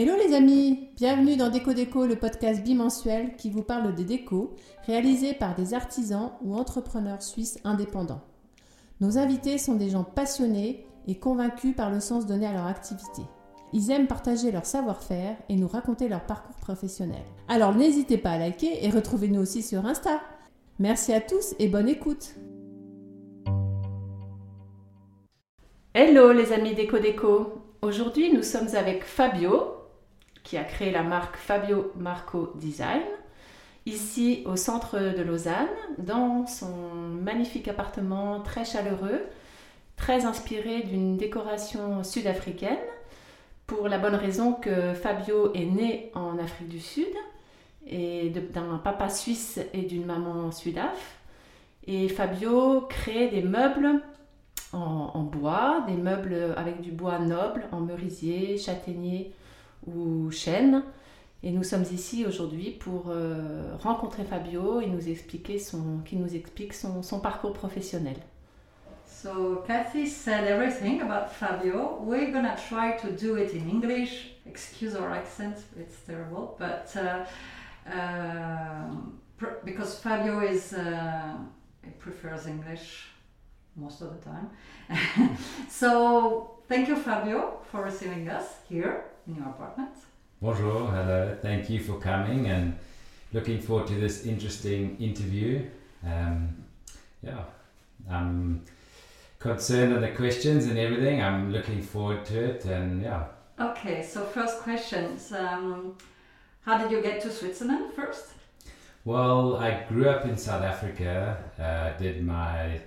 Hello les amis, bienvenue dans Déco Déco, le podcast bimensuel qui vous parle des décos réalisés par des artisans ou entrepreneurs suisses indépendants. Nos invités sont des gens passionnés et convaincus par le sens donné à leur activité. Ils aiment partager leur savoir-faire et nous raconter leur parcours professionnel. Alors n'hésitez pas à liker et retrouvez-nous aussi sur Insta. Merci à tous et bonne écoute. Hello les amis Déco Déco. Aujourd'hui nous sommes avec Fabio qui a créé la marque Fabio Marco Design ici au centre de Lausanne dans son magnifique appartement très chaleureux, très inspiré d'une décoration sud-africaine pour la bonne raison que Fabio est né en Afrique du Sud et d'un papa suisse et d'une maman sudaf. Et Fabio crée des meubles en, bois, des meubles avec du bois noble, en merisier, châtaignier ou chêne. Et nous sommes ici aujourd'hui pour euh, rencontrer Fabio et nous expliquer son, qui nous explique son, son parcours professionnel. So Kathy said everything about Fabio. We're gonna try to do it in English. Excuse our accent, it's terrible, but uh, uh, because Fabio is uh, prefers English most of the time. so thank you, Fabio, for receiving us here your apartment. Bonjour, hello. Thank you for coming and looking forward to this interesting interview. Um, yeah, I'm concerned on the questions and everything. I'm looking forward to it, and yeah. Okay, so first questions. Um, how did you get to Switzerland first? Well, I grew up in South Africa. Uh, did my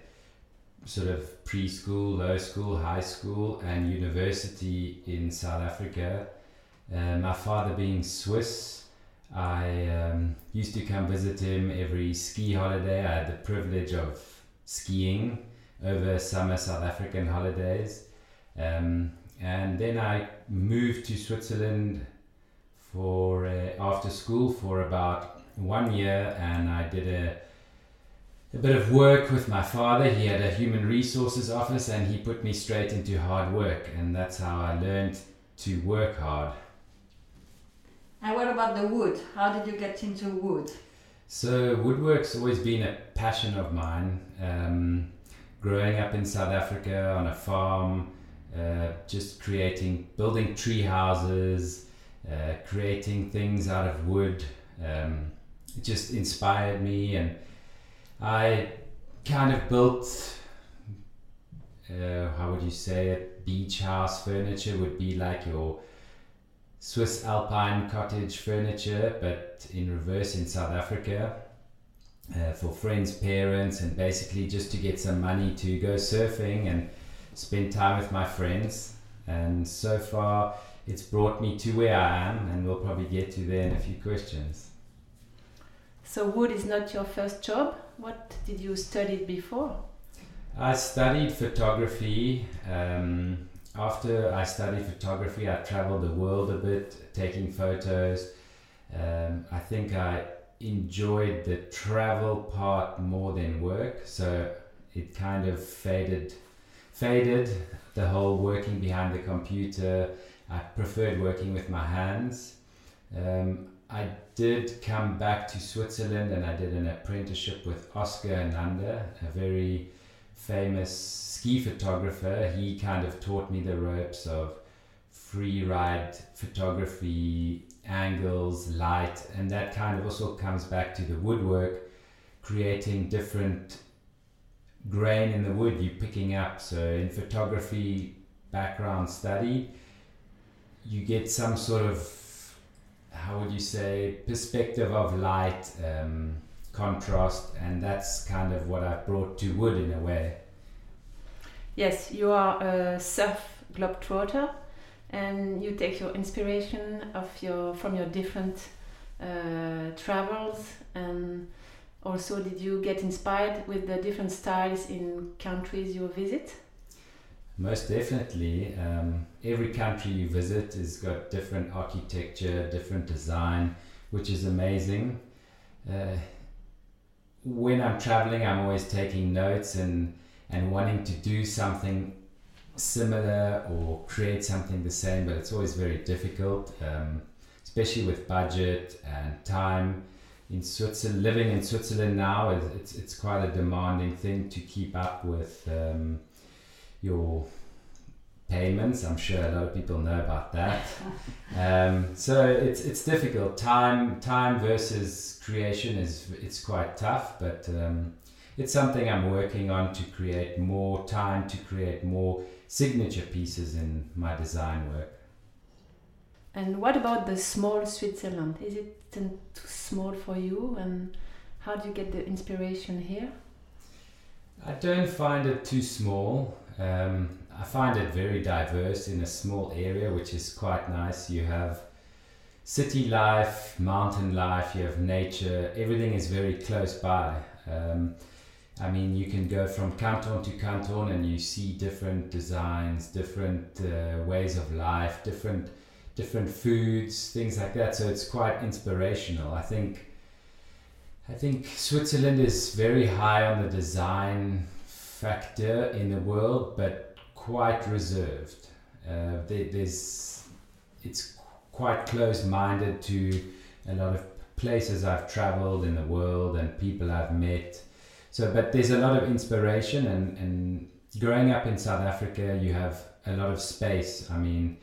sort of preschool, low school, high school, and university in South Africa. Uh, my father being Swiss, I um, used to come visit him every ski holiday. I had the privilege of skiing over summer South African holidays. Um, and then I moved to Switzerland for uh, after school for about one year, and I did a a bit of work with my father. He had a human resources office, and he put me straight into hard work, and that's how I learned to work hard. And what about the wood? How did you get into wood? So woodwork's always been a passion of mine. Um, growing up in South Africa on a farm, uh, just creating, building tree houses, uh, creating things out of wood. Um, it just inspired me, and I kind of built. Uh, how would you say it? Beach house furniture would be like your Swiss alpine cottage furniture, but in reverse in South Africa uh, for friends' parents, and basically just to get some money to go surfing and spend time with my friends. And so far, it's brought me to where I am, and we'll probably get to there in a few questions. So, wood is not your first job. What did you study before? I studied photography. Um, after I studied photography, I traveled the world a bit, taking photos. Um, I think I enjoyed the travel part more than work, so it kind of faded faded the whole working behind the computer. I preferred working with my hands. Um, I did come back to Switzerland and I did an apprenticeship with Oskar Enander, a very famous ski photographer. He kind of taught me the ropes of free ride photography, angles, light, and that kind of also comes back to the woodwork, creating different grain in the wood you're picking up. So in photography background study, you get some sort of how would you say perspective of light, um, contrast, and that's kind of what I've brought to wood in a way. Yes, you are a surf globetrotter and you take your inspiration of your from your different uh, travels and also did you get inspired with the different styles in countries you visit most definitely um, every country you visit has got different architecture different design which is amazing uh, when i'm traveling i'm always taking notes and and wanting to do something similar or create something the same, but it's always very difficult, um, especially with budget and time. In Switzerland, living in Switzerland now, it's, it's quite a demanding thing to keep up with um, your payments. I'm sure a lot of people know about that. um, so it's it's difficult. Time time versus creation is it's quite tough, but um, it's something I'm working on to create more time to create more signature pieces in my design work. And what about the small Switzerland? Is it too small for you? And how do you get the inspiration here? I don't find it too small. Um, I find it very diverse in a small area, which is quite nice. You have city life, mountain life, you have nature, everything is very close by. Um, I mean, you can go from canton to canton and you see different designs, different uh, ways of life, different different foods, things like that. So it's quite inspirational. I think I think Switzerland is very high on the design factor in the world, but quite reserved. Uh, there, there's it's quite close-minded to a lot of places I've traveled in the world and people I've met. So, but there's a lot of inspiration and, and growing up in South Africa, you have a lot of space. I mean,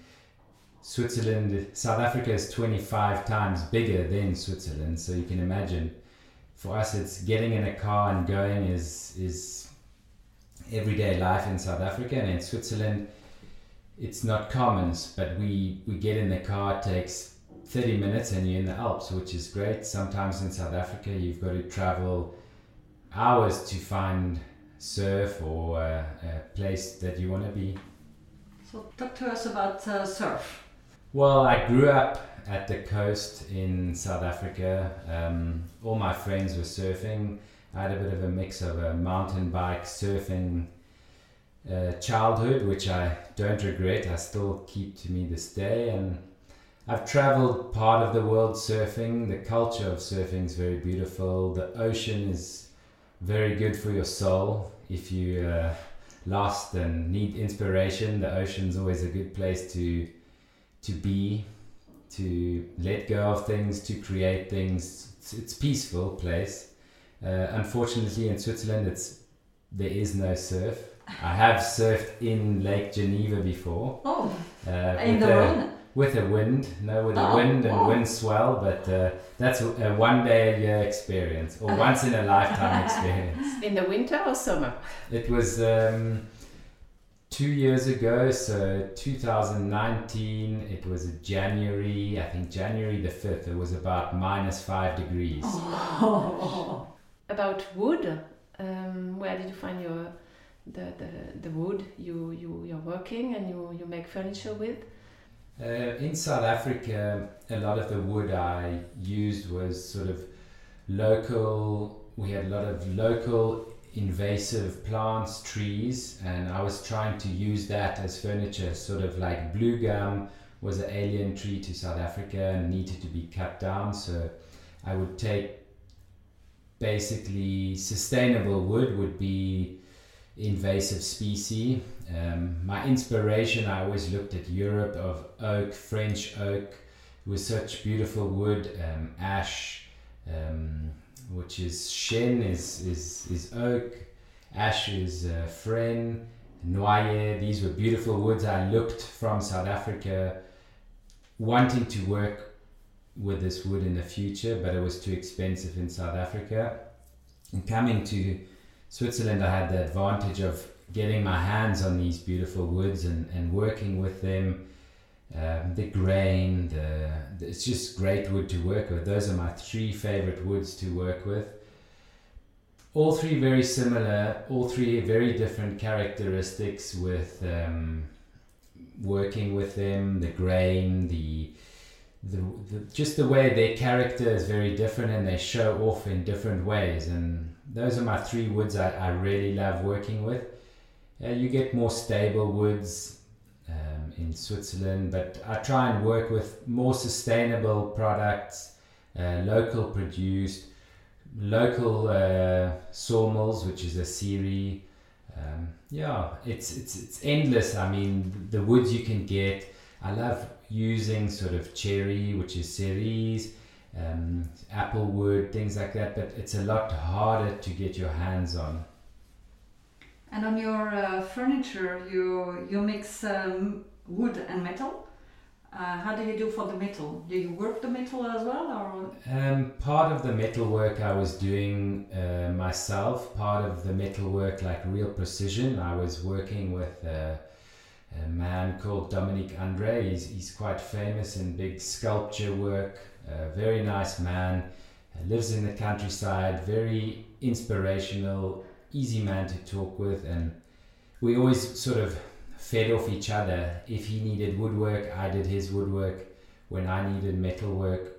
Switzerland, South Africa is 25 times bigger than Switzerland. So you can imagine for us, it's getting in a car and going is, is everyday life in South Africa and in Switzerland it's not commons but we we get in the car it takes 30 minutes and you're in the Alps which is great. Sometimes in South Africa you've got to travel hours to find surf or uh, a place that you want to be. So talk to us about uh, surf. Well I grew up at the coast in South Africa. Um, all my friends were surfing I had a bit of a mix of a mountain bike, surfing uh, childhood, which I don't regret. I still keep to me this day. And I've traveled part of the world surfing. The culture of surfing is very beautiful. The ocean is very good for your soul. If you uh, lost and need inspiration, the ocean's always a good place to to be, to let go of things, to create things. It's, it's peaceful place. Uh, unfortunately, in Switzerland, it's there is no surf. I have surfed in Lake Geneva before. Oh, uh, in the a, wind. With a wind, no, with a oh, wind and oh. wind swell, but uh, that's a one day a year experience or once in a lifetime experience. In the winter or summer? It was um, two years ago, so 2019. It was January, I think January the fifth. It was about minus five degrees. Oh. about wood. Um, where did you find your the, the, the wood you, you you're working and you, you make furniture with? Uh, in South Africa, a lot of the wood I used was sort of local. We had a lot of local invasive plants, trees, and I was trying to use that as furniture, sort of like blue gum was an alien tree to South Africa and needed to be cut down. So I would take basically sustainable wood would be invasive species. Um, my inspiration, I always looked at Europe of oak, French oak, with such beautiful wood, um, ash, um, which is chêne is, is, is oak, ash is uh, frêne, noyer. These were beautiful woods. I looked from South Africa, wanting to work with this wood in the future, but it was too expensive in South Africa. And coming to Switzerland, I had the advantage of getting my hands on these beautiful woods and, and working with them. Um, the grain, the, it's just great wood to work with. Those are my three favorite woods to work with. All three very similar, all three very different characteristics with um, working with them. The grain, the the, the, just the way their character is very different and they show off in different ways and those are my three woods I, I really love working with uh, you get more stable woods um, in Switzerland but I try and work with more sustainable products uh, local produced local uh, sawmills which is a scierie um, yeah, it's it's it's endless. I mean, the woods you can get. I love using sort of cherry, which is cerise, um, apple wood, things like that. But it's a lot harder to get your hands on. And on your uh, furniture, you you mix um, wood and metal. Uh, how do you do for the metal? Do you work the metal as well, or? Um, part of the metal work I was doing uh, myself. Part of the metal work, like real precision, I was working with a, man called Dominique Andre. He's, he's quite famous in big sculpture work. A very nice man. lives in the countryside. Very inspirational. Easy man to talk with, and we always sort of fed off each other. If he needed woodwork, I did his woodwork. When I needed metalwork,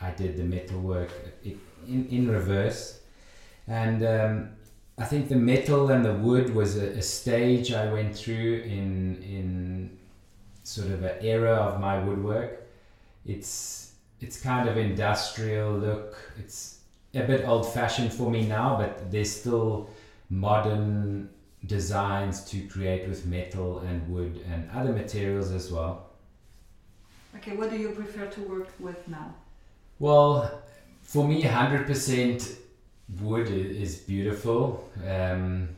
I did the metalwork in, in reverse. And um, I think the metal and the wood was a, a, stage I went through in, in sort of an era of my woodwork. It's, it's kind of industrial look. It's a bit old fashioned for me now, but there's still modern designs to create with metal and wood and other materials as well. Okay, what do you prefer to work with now? Well, for me, 100% wood is beautiful. Um,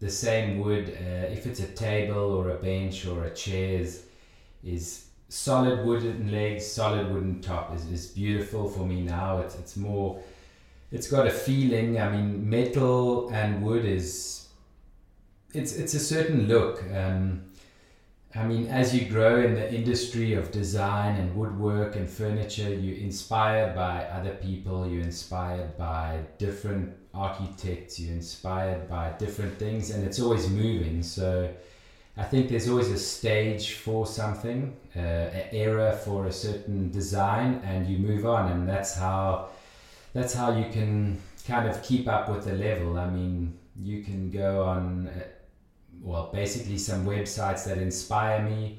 the same wood, uh, if it's a table or a bench or a chair, is, is solid wooden legs, solid wooden top is, is beautiful for me now. It's, it's more, it's got a feeling. I mean, metal and wood is it's it's a certain look. Um, I mean, as you grow in the industry of design and woodwork and furniture, you're inspired by other people. You're inspired by different architects. You're inspired by different things, and it's always moving. So. I think there's always a stage for something, uh, an era for a certain design, and you move on, and that's how that's how you can kind of keep up with the level. I mean, you can go on uh, well, basically some websites that inspire me.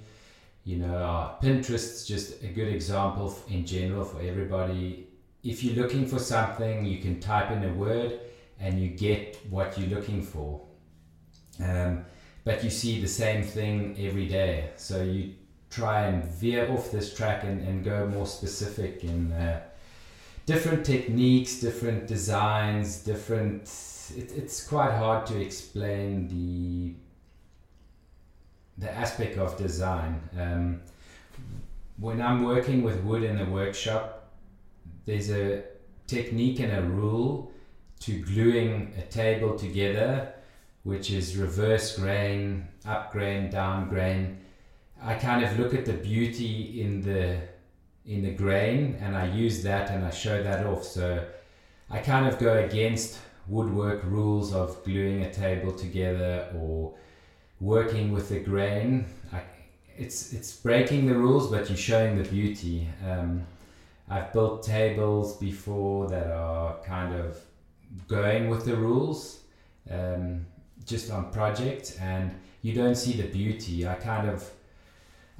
You know, uh, Pinterest's just a good example in general for everybody. If you're looking for something, you can type in a word and you get what you're looking for. Um, but you see the same thing every day. So you try and veer off this track and, and go more specific in uh, different techniques, different designs, different. It, it's quite hard to explain the the aspect of design. Um, when I'm working with wood in the workshop, there's a technique and a rule to gluing a table together, which is reverse grain, up grain, down grain. I kind of look at the beauty in the in the grain and I use that and I show that off. So I kind of go against woodwork rules of gluing a table together or working with the grain. It's it's breaking the rules, but you're showing the beauty. Um, I've built tables before that are kind of going with the rules, um, just on projects, and you don't see the beauty. I kind of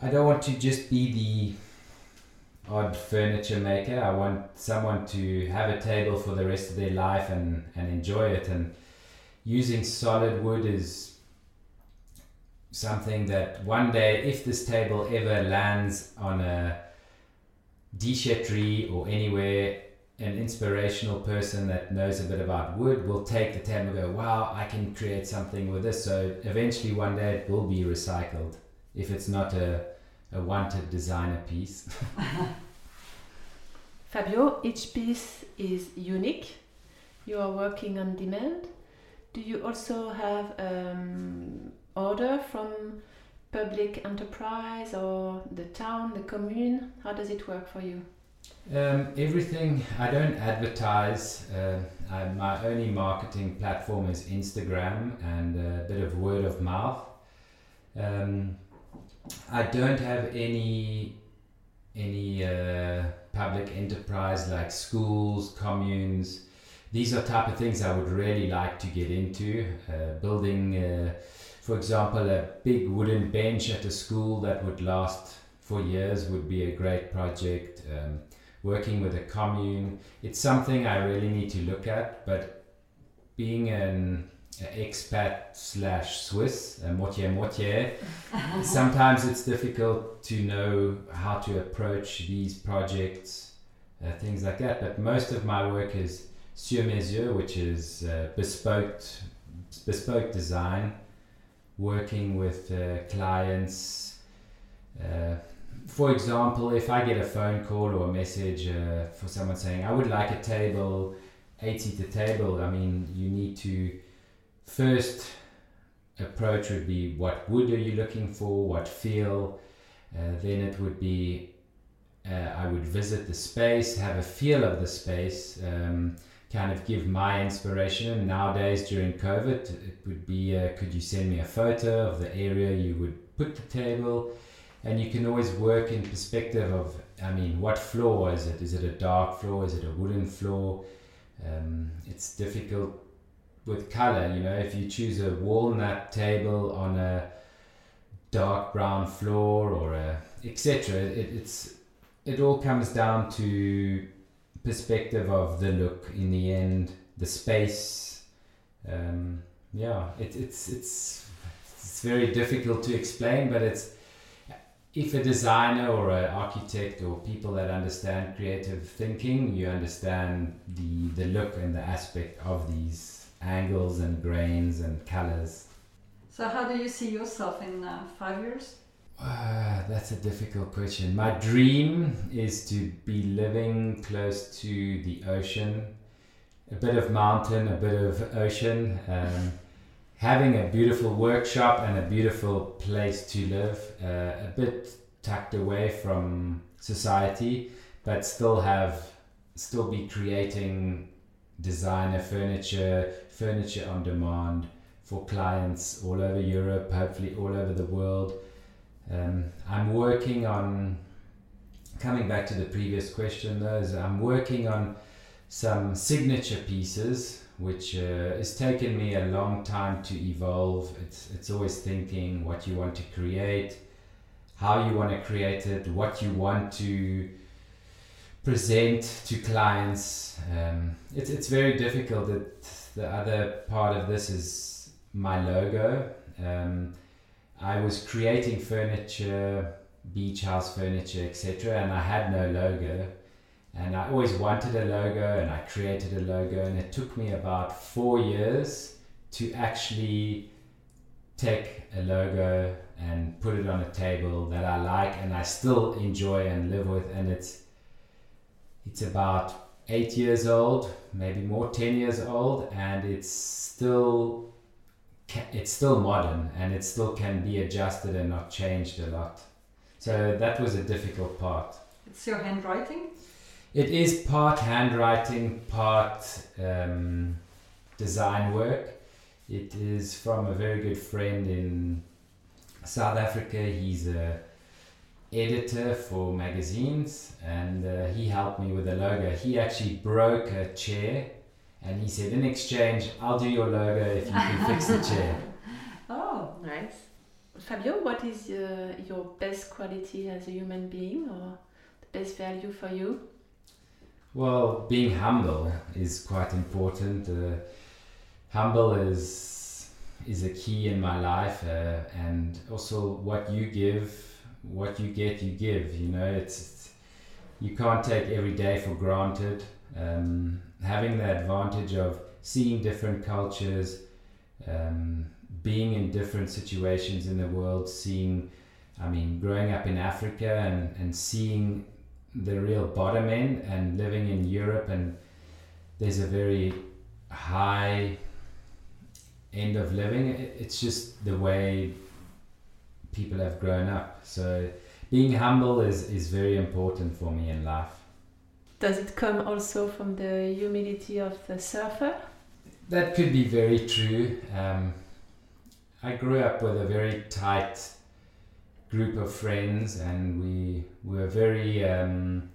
I don't want to just be the odd furniture maker. I want someone to have a table for the rest of their life and, and enjoy it. And using solid wood is something that one day, if this table ever lands on a déchetterie or anywhere, an inspirational person that knows a bit about wood will take the table and go, wow, I can create something with this. So eventually one day it will be recycled if it's not a, a wanted designer piece. Fabio, each piece is unique. You are working on demand. Do you also have um, order from public enterprise or the town, the commune? How does it work for you? Um, everything. I don't advertise. Uh, I, my only marketing platform is Instagram and a bit of word of mouth. Um, I don't have any any uh, public enterprise like schools, communes. These are type of things I would really like to get into. Uh, building uh, for example, a big wooden bench at a school that would last for years would be a great project. Um, working with a commune, it's something I really need to look at. But being an expat slash Swiss, uh, moitié moitié. Sometimes it's difficult to know how to approach these projects, uh, things like that. But most of my work is sur mesure, which is uh, bespoke, bespoke design, working with uh, clients. Uh, for example, if I get a phone call or a message for someone saying, I would like a table, 8 seater table, I mean, you need to first approach would be what wood are you looking for, what feel. Uh, then it would be uh, I would visit the space, have a feel of the space, um, kind of give my inspiration. Nowadays, during COVID, it would be uh, could you send me a photo of the area you would put the table? And you can always work in perspective of, I mean, what floor is it? Is it a dark floor? Is it a wooden floor? Um, it's difficult with color. You know, if you choose a walnut table on a dark brown floor or a etc. It, it's it all comes down to perspective of the look in the end, the space. Um, yeah, it, it's it's it's very difficult to explain, but it's if a designer or an architect or people that understand creative thinking, you understand the the look and the aspect of these angles and grains and colors. So, how do you see yourself in uh, five years? Uh, that's a difficult question. My dream is to be living close to the ocean, a bit of mountain, a bit of ocean, um, having a beautiful workshop and a beautiful place to live, uh, a bit tucked away from society, but still have, still be creating designer furniture, furniture on demand for clients all over Europe, hopefully all over the world. Um, I'm working on, coming back to the previous question, though, is I'm working on some signature pieces, which uh, has taken me a long time to evolve. It's, it's always thinking what you want to create, how you want to create it, what you want to present to clients. Um, it's, it's very difficult. It, the other part of this is my logo. Um, I was creating furniture, beach house furniture, etc., and I had no logo. And I always wanted a logo, and I created a logo, and it took me about four years to actually take a logo and put it on a table that I like and I still enjoy and live with, and it's it's about eight years old, maybe more, ten years old, and it's still it's still modern and it still can be adjusted and not changed a lot. So that was a difficult part. It's your handwriting. It is part handwriting, part um, design work. It is from a very good friend in South Africa. He's a editor for magazines and uh, he helped me with the logo. He actually broke a chair and he said, in exchange, I'll do your logo if you can fix the chair. Oh, nice. Fabio, what is uh, your best quality as a human being or the best value for you? Well, being humble is quite important. Uh, humble is is a key in my life, uh, and also what you give what you get, you give. You know, it's, it's you can't take every day for granted. Um, having the advantage of seeing different cultures, um, being in different situations in the world, seeing, I mean, growing up in Africa and, and seeing the real bottom end and living in Europe and there's a very high end of living. It's just the way people have grown up. So being humble is, is very important for me in life. Does it come also from the humility of the surfer? That could be very true. Um, I grew up with a very tight group of friends, and we were very, um,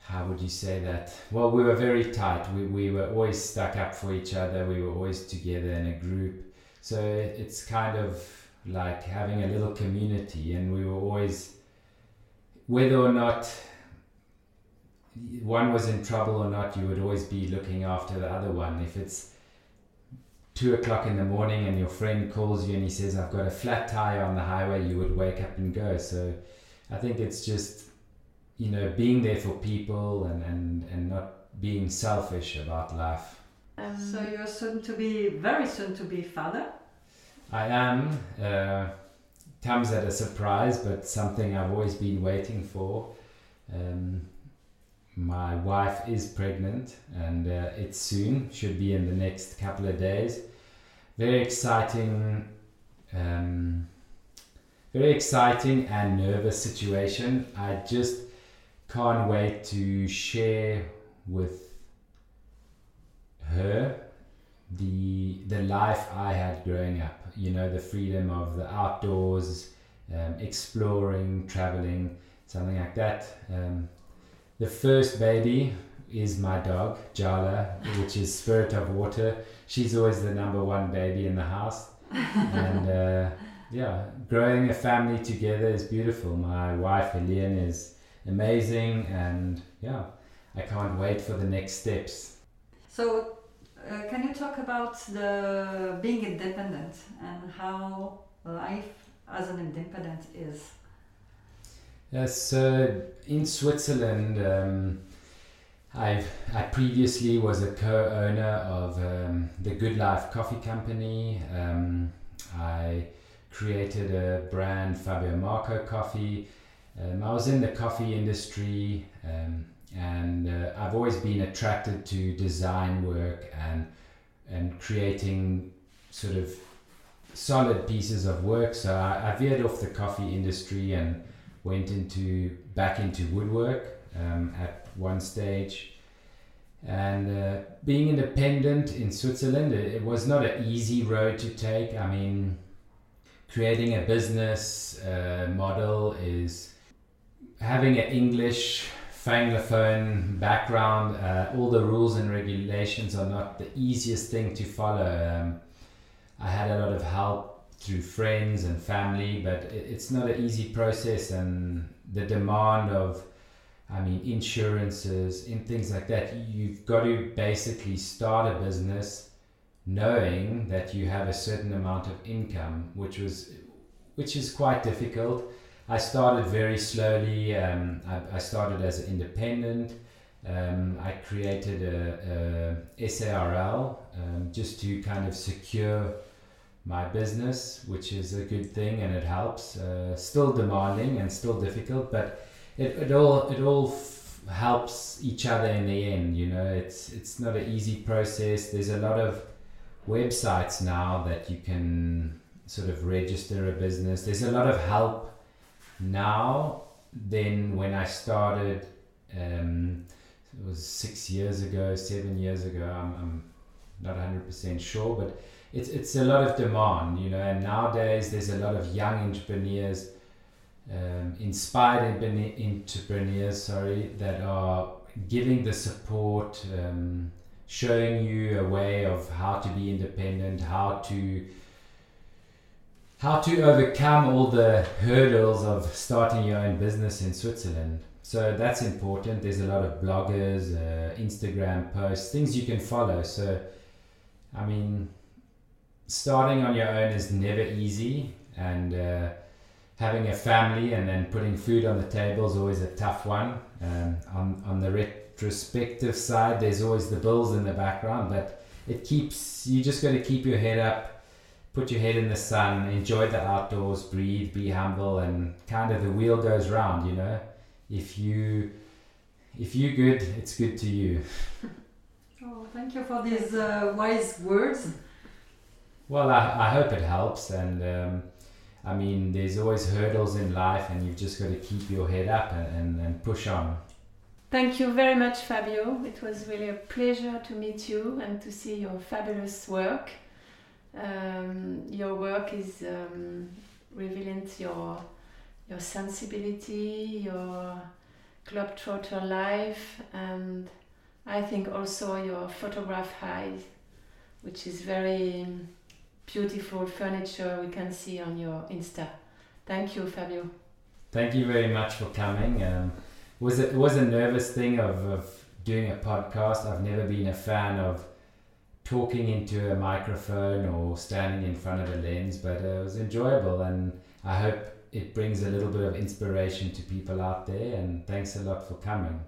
how would you say that? Well, we were very tight. We, we were always stuck up for each other, we were always together in a group. So it's kind of like having a little community, and we were always, whether or not one was in trouble or not, you would always be looking after the other one. If it's two o'clock in the morning and your friend calls you and he says, I've got a flat tire on the highway, you would wake up and go. So I think it's just, you know, being there for people and, and, and not being selfish about life. Um, so you're soon to be, very soon to be father? I am. Uh, comes at a surprise, but something I've always been waiting for. Um, my wife is pregnant and uh, it's soon, should be in the next couple of days. Very exciting, um, very exciting and nervous situation. I just can't wait to share with her the the life I had growing up. You know, the freedom of the outdoors, um, exploring, traveling, something like that. Um, the first baby is my dog, Jala, which is Spirit of Water. She's always the number one baby in the house. and uh, yeah, growing a family together is beautiful. My wife, Helene, is amazing. And yeah, I can't wait for the next steps. So, uh, can you talk about the being independent and how life as an independent is? Yes, uh, in Switzerland, um, i I previously was a co-owner of um, the Good Life Coffee Company. Um, I created a brand, Fabio Marco Coffee. Um, I was in the coffee industry, um, and uh, I've always been attracted to design work and and creating sort of solid pieces of work. So I, I veered off the coffee industry and went into back into woodwork um, at one stage. And uh, being independent in Switzerland, it, it, was not an easy road to take. I mean, creating a business uh, model is having an English Francophone background. Uh, all the rules and regulations are not the easiest thing to follow. Um, I had a lot of help through friends and family, but it's not an easy process, and the demand of, I mean, insurances and things like that. You've got to basically start a business knowing that you have a certain amount of income, which was, which is quite difficult. I started very slowly. Um, I, I, started as an independent. Um, I created a, a SARL um, just to kind of secure my business, which is a good thing and it helps. Uh, still demanding and still difficult, but it, it all it all f- helps each other in the end. You know, it's it's not an easy process. There's a lot of websites now that you can sort of register a business. There's a lot of help now then when I started. Um, it was six years ago, seven years ago. I'm, I'm not 100% sure, but it's it's a lot of demand, you know. And nowadays, there's a lot of young entrepreneurs, um, inspired entrepreneurs, sorry, that are giving the support, um, showing you a way of how to be independent, how to how to overcome all the hurdles of starting your own business in Switzerland. So that's important. There's a lot of bloggers, uh, Instagram posts, things you can follow. So, I mean, starting on your own is never easy, and uh, having a family and then putting food on the table is always a tough one. Um, on on the retrospective side, there's always the bills in the background, but it keeps you just got to keep your head up, put your head in the sun, enjoy the outdoors, breathe, be humble, and kind of the wheel goes round. You know, if you if you good, it's good to you. Oh, thank you for these uh, wise words. Well, I, I hope it helps. And um, I mean, there's always hurdles in life, and you've just got to keep your head up and, and, and push on. Thank you very much, Fabio. It was really a pleasure to meet you and to see your fabulous work. Um, your work is um, revealing your your sensibility, your globetrotter life, and I think also your photograph eye, which is very beautiful furniture we can see on your Insta. Thank you, Fabio. Thank you very much for coming. Um, was it was a nervous thing of, of doing a podcast. I've never been a fan of talking into a microphone or standing in front of a lens, but uh, it was enjoyable and I hope it brings a little bit of inspiration to people out there. And thanks a lot for coming.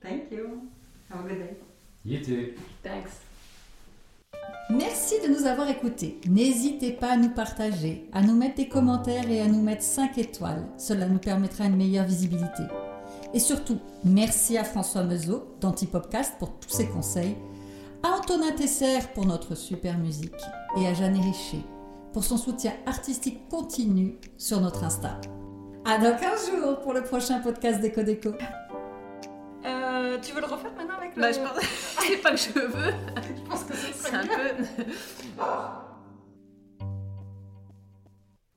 Thank you. Have a good day. You too. Thanks. Merci de nous avoir écoutés. N'hésitez pas à nous partager, à nous mettre des commentaires et à nous mettre 5 étoiles. Cela nous permettra une meilleure visibilité. Et surtout, merci à François Meuseau d'Antipopcast pour tous ses conseils, à Antonin Tesser pour notre super musique et à Jeanne Richer pour son soutien artistique continu sur notre Insta. À dans 15 jours pour le prochain podcast d'Eco Déco. Euh, tu veux le refaire maintenant avec le... Bah, je pense... c'est pas que je veux. je pense que ce C'est un peu.